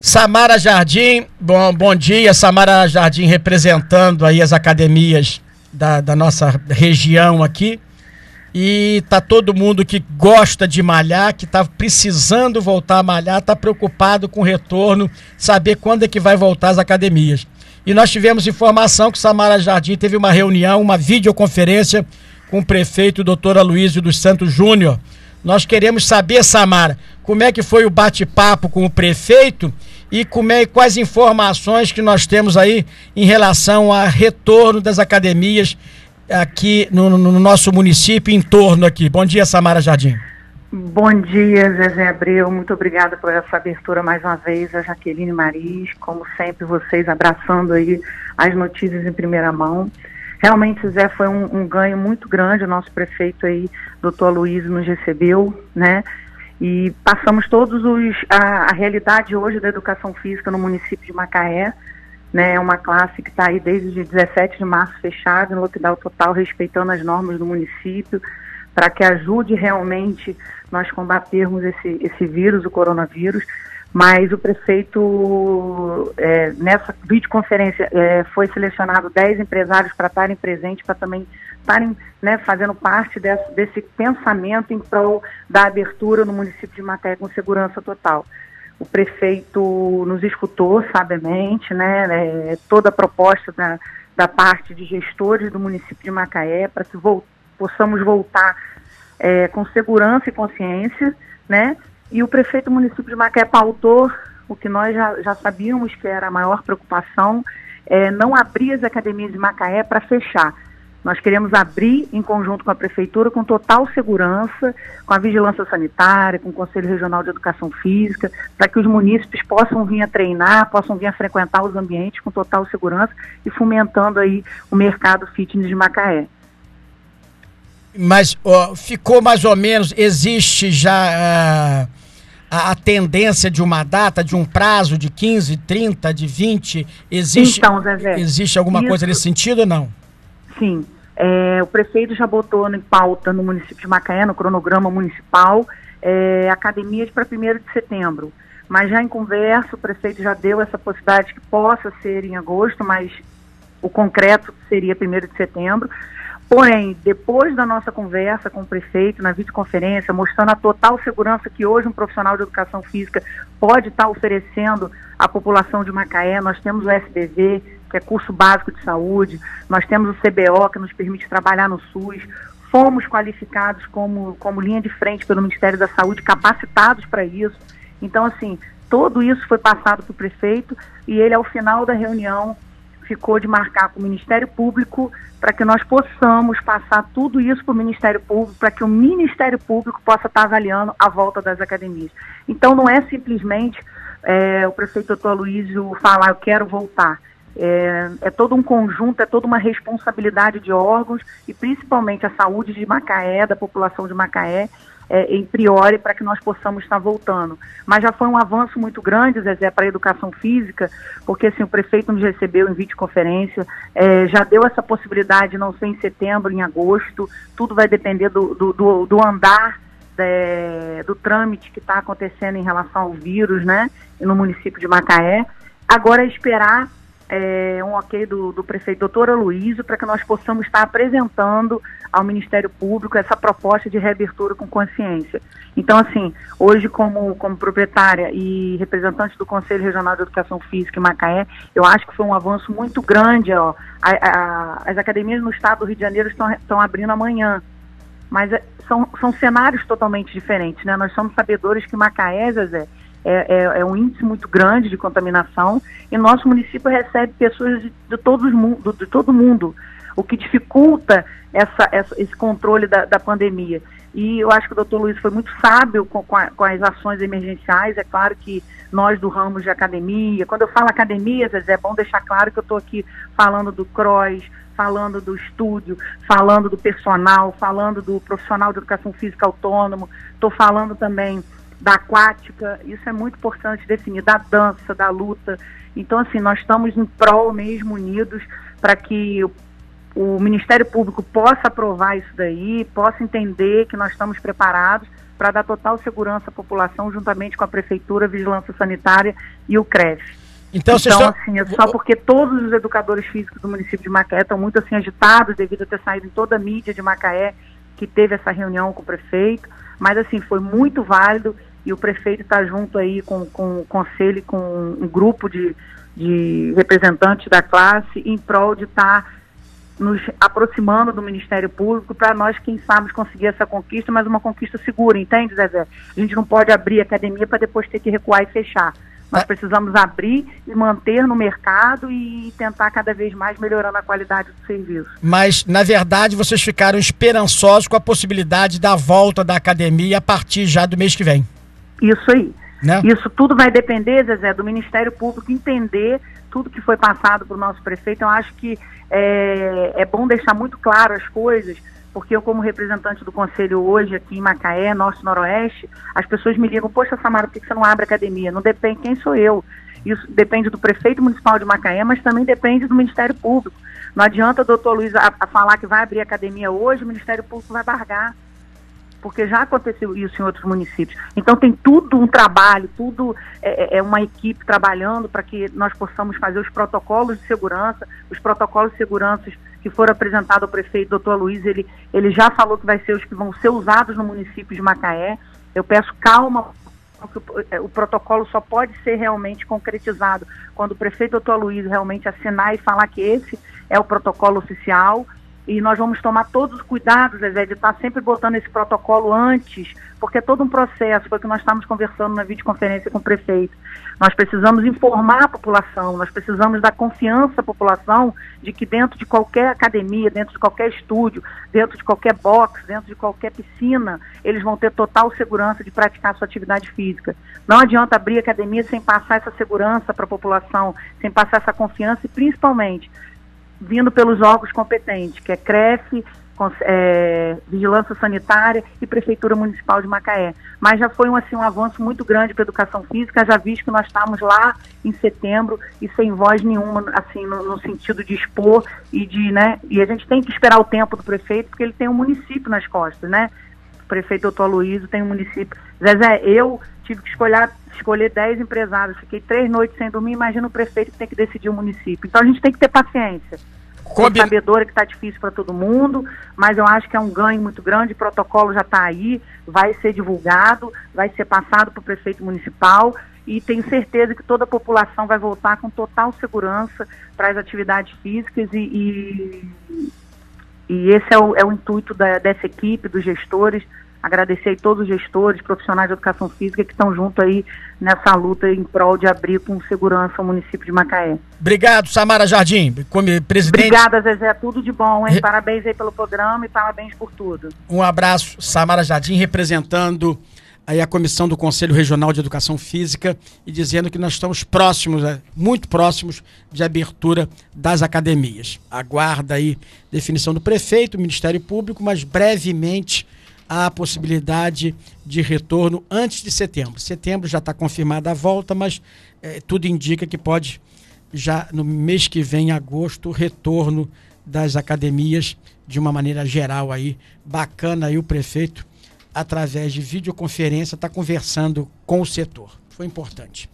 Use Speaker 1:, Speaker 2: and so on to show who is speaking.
Speaker 1: Samara Jardim, bom, bom dia, Samara Jardim representando aí as academias da, da nossa região aqui. E tá todo mundo que gosta de malhar, que tá precisando voltar a malhar, tá preocupado com o retorno, saber quando é que vai voltar as academias. E nós tivemos informação que Samara Jardim teve uma reunião, uma videoconferência com o prefeito doutor Aloysio dos Santos Júnior. Nós queremos saber, Samara, como é que foi o bate-papo com o prefeito e como é, quais informações que nós temos aí em relação ao retorno das academias aqui no, no nosso município, em torno aqui. Bom dia, Samara Jardim.
Speaker 2: Bom dia, Zezé Abreu. Muito obrigada por essa abertura mais uma vez, a Jaqueline Maris. Como sempre, vocês abraçando aí as notícias em primeira mão. Realmente, Zé, foi um, um ganho muito grande. O nosso prefeito aí, doutor Luiz, nos recebeu, né? E passamos todos os. A, a, realidade hoje da educação física no município de Macaé, né? É uma classe que está aí desde 17 de março fechada, em lockdown total, respeitando as normas do município, para que ajude realmente nós combatermos esse, esse vírus, o coronavírus. Mas o prefeito, é, nessa videoconferência, é, foi selecionado 10 empresários para estarem presentes, para também estarem né, fazendo parte desse, desse, pensamento em prol da abertura no município de Maté com segurança total. O prefeito nos escutou sabiamente, né, é, toda a proposta da, da parte de gestores do município de Macaé para que vol possamos voltar é, com segurança e consciência, né? E o prefeito do município de Macaé pautou o que nós já, já sabíamos que era a maior preocupação, é, não abrir as academias de Macaé para fechar. Nós queremos abrir em conjunto com a Prefeitura, com total segurança, com a vigilância sanitária, com o Conselho Regional de Educação Física, para que os munícipes possam vir a treinar, possam vir a frequentar os ambientes com total segurança e fomentando aí o mercado fitness de Macaé.
Speaker 1: Mas ó, ficou mais ou menos, existe já uh, a, a, tendência de uma data, de um prazo de 15, 30, de 20? Existe, então, Zezé, existe alguma isso... coisa nesse sentido ou não?
Speaker 2: Sim. É, o prefeito já botou em pauta no município de Macaé, no cronograma municipal, é, academias para 1 de setembro. Mas já em conversa, o prefeito já deu essa possibilidade que possa ser em agosto, mas o concreto seria 1 de setembro. Porém, depois da nossa conversa com o prefeito na videoconferência, mostrando a total segurança que hoje um profissional de educação física pode estar oferecendo à população de Macaé, nós temos o SBV, que é curso básico de saúde, nós temos o CBO, que nos permite trabalhar no SUS, fomos qualificados como, como linha de frente pelo Ministério da Saúde, capacitados para isso. Então, assim, tudo isso foi passado para o prefeito e ele, ao final da reunião, ficou de marcar com o Ministério Público para que nós possamos passar tudo isso para o Ministério Público, para que o Ministério Público possa estar avaliando a volta das academias. Então, não é simplesmente é, o prefeito doutor Luísio falar, eu quero voltar. É, é, todo um conjunto, é toda uma responsabilidade de órgãos e principalmente a saúde de Macaé, da população de Macaé, é, em priori para que nós possamos estar voltando. Mas já foi um avanço muito grande, Zezé, para a educação física, porque assim, o prefeito nos recebeu em videoconferência, é, já deu essa possibilidade, não ser em setembro, em agosto, tudo vai depender do, do, do, do andar é, do trâmite que está acontecendo em relação ao vírus, né, no município de Macaé. Agora é esperar é, um ok do, do prefeito doutor Aloysio para que nós possamos estar apresentando ao Ministério Público essa proposta de reabertura com consciência. Então, assim, hoje como, como proprietária e representante do Conselho Regional de Educação Física em Macaé, eu acho que foi um avanço muito grande. Ó. A, a, as academias no estado do Rio de Janeiro estão, estão abrindo amanhã, mas é, são, são cenários totalmente diferentes, né? Nós somos sabedores que Macaé, Zezé, é, é, é, um índice muito grande de contaminação e nosso município recebe pessoas de, de, todos, de, todo mundo, o que dificulta essa, essa, esse controle da, da, pandemia. E eu acho que o doutor Luiz foi muito sábio com, com, a, com, as ações emergenciais. É claro que nós do ramo de academia, quando eu falo academia, é bom deixar claro que eu estou aqui falando do CROSS, falando do estúdio, falando do personal, falando do profissional de educação física autônomo, estou falando também da aquática, isso é muito importante definir, da dança, da luta. Então, assim, nós estamos em prol mesmo unidos para que o, o, Ministério Público possa aprovar isso daí, possa entender que nós estamos preparados para dar total segurança à população, juntamente com a Prefeitura, a Vigilância Sanitária e o CREF. Então, então estão... assim, é só porque todos os educadores físicos do município de Macaé estão muito assim agitados devido a ter saído em toda a mídia de Macaé que teve essa reunião com o prefeito, mas assim, foi muito válido e o prefeito está junto aí com, com o conselho, com um grupo de, de representantes da classe em prol de estar tá nos aproximando do Ministério Público para nós, quem sabe, conseguir essa conquista, mas uma conquista segura, entende, Zezé? A gente não pode abrir academia para depois ter que recuar e fechar. Nós precisamos abrir e manter no mercado e tentar cada vez mais melhorando a qualidade do serviço.
Speaker 1: Mas, na verdade, vocês ficaram esperançosos com a possibilidade da volta da academia a partir já do mês que vem.
Speaker 2: Isso aí. Né? Isso tudo vai depender, Zezé, do Ministério Público entender tudo que foi passado para o nosso prefeito. Eu acho que é, é bom deixar muito claro as coisas porque eu, como representante do conselho hoje aqui em Macaé, Norte Noroeste, as pessoas me ligam, poxa, Samara, por que você não abre academia? Não depende quem sou eu. Isso depende do prefeito municipal de Macaé, mas também depende do Ministério Público. Não adianta o doutor Luiz a, a falar que vai abrir academia hoje, o Ministério Público vai bargar porque já aconteceu isso em outros municípios. Então tem tudo um trabalho, tudo é, é, é uma equipe trabalhando para que nós possamos fazer os protocolos de segurança, os protocolos de segurança que foram apresentados ao prefeito, doutor Luiz, ele, ele já falou que vai ser os que vão ser usados no município de Macaé. Eu peço calma, porque o, é, protocolo só pode ser realmente concretizado quando o prefeito doutor Luiz realmente assinar e falar que esse é o protocolo oficial e nós vamos tomar todos os cuidados, Zezé, de estar sempre botando esse protocolo antes, porque é todo um processo, foi o que nós estamos conversando na videoconferência com o prefeito. Nós precisamos informar a população, nós precisamos dar confiança à população de que dentro de qualquer academia, dentro de qualquer estúdio, dentro de qualquer box, dentro de qualquer piscina, eles vão ter total segurança de praticar sua atividade física. Não adianta abrir academia sem passar essa segurança para a população, sem passar essa confiança e principalmente vindo pelos órgãos competentes, que é CREF, é, Vigilância Sanitária e Prefeitura Municipal de Macaé. Mas já foi um, assim, um avanço muito grande para a educação física, já visto que nós estamos lá em setembro e sem voz nenhuma, assim, no, no, sentido de expor e de, né, e a gente tem que esperar o tempo do prefeito, porque ele tem um município nas costas, né? Prefeito doutor Aloysio tem um município. Zezé, eu tive que escolher, escolher 10 empresários, fiquei três noites sem dormir, imagina o prefeito que tem que decidir o município. Então a gente tem que ter paciência. Combina... sabedora que está difícil para todo mundo, mas eu acho que é um ganho muito grande, o protocolo já está aí, vai ser divulgado, vai ser passado para o prefeito municipal e tenho certeza que toda a população vai voltar com total segurança para as atividades físicas e, e, e esse é o, é o intuito da, dessa equipe, dos gestores, agradecer a todos os gestores, profissionais de educação física que estão junto aí nessa luta em prol de abrir com segurança o município de Macaé.
Speaker 1: Obrigado, Samara Jardim, como presidente.
Speaker 2: Obrigada, Zezé, tudo de bom, hein? Parabéns aí pelo programa e parabéns por tudo.
Speaker 1: Um abraço, Samara Jardim, representando aí a comissão do Conselho Regional de Educação Física e dizendo que nós estamos próximos, é, muito próximos de abertura das academias. Aguarda aí definição do prefeito, Ministério Público, mas brevemente a possibilidade de retorno antes de setembro. Setembro já está confirmada a volta, mas é, tudo indica que pode já no mês que vem, agosto, retorno das academias de uma maneira geral aí. Bacana aí o prefeito, através de videoconferência, está conversando com o setor. Foi importante.